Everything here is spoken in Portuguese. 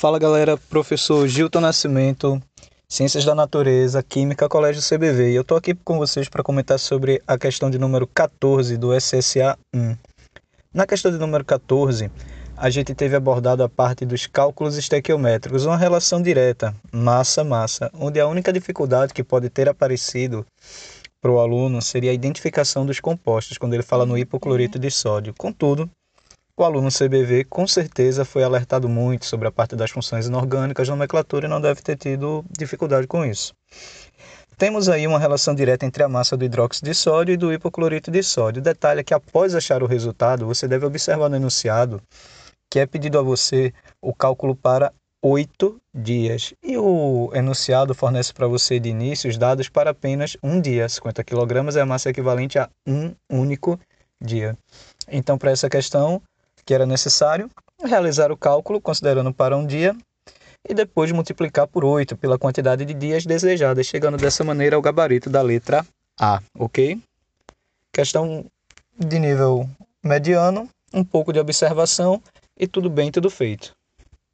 Fala galera, professor Gilton Nascimento, Ciências da Natureza, Química, Colégio CBV. Eu tô aqui com vocês para comentar sobre a questão de número 14 do SSA 1. Na questão de número 14, a gente teve abordado a parte dos cálculos estequiométricos, uma relação direta, massa-massa, onde a única dificuldade que pode ter aparecido para o aluno seria a identificação dos compostos, quando ele fala no hipoclorito de sódio. Contudo, o aluno CBV com certeza foi alertado muito sobre a parte das funções inorgânicas da nomenclatura e não deve ter tido dificuldade com isso. Temos aí uma relação direta entre a massa do hidróxido de sódio e do hipoclorito de sódio. Detalhe é que após achar o resultado, você deve observar no enunciado que é pedido a você o cálculo para oito dias. E o enunciado fornece para você de início os dados para apenas um dia. 50 kg é a massa equivalente a um único dia. Então, para essa questão, que era necessário realizar o cálculo considerando para um dia e depois multiplicar por 8 pela quantidade de dias desejadas, chegando dessa maneira ao gabarito da letra A, ok? Questão de nível mediano, um pouco de observação e tudo bem, tudo feito.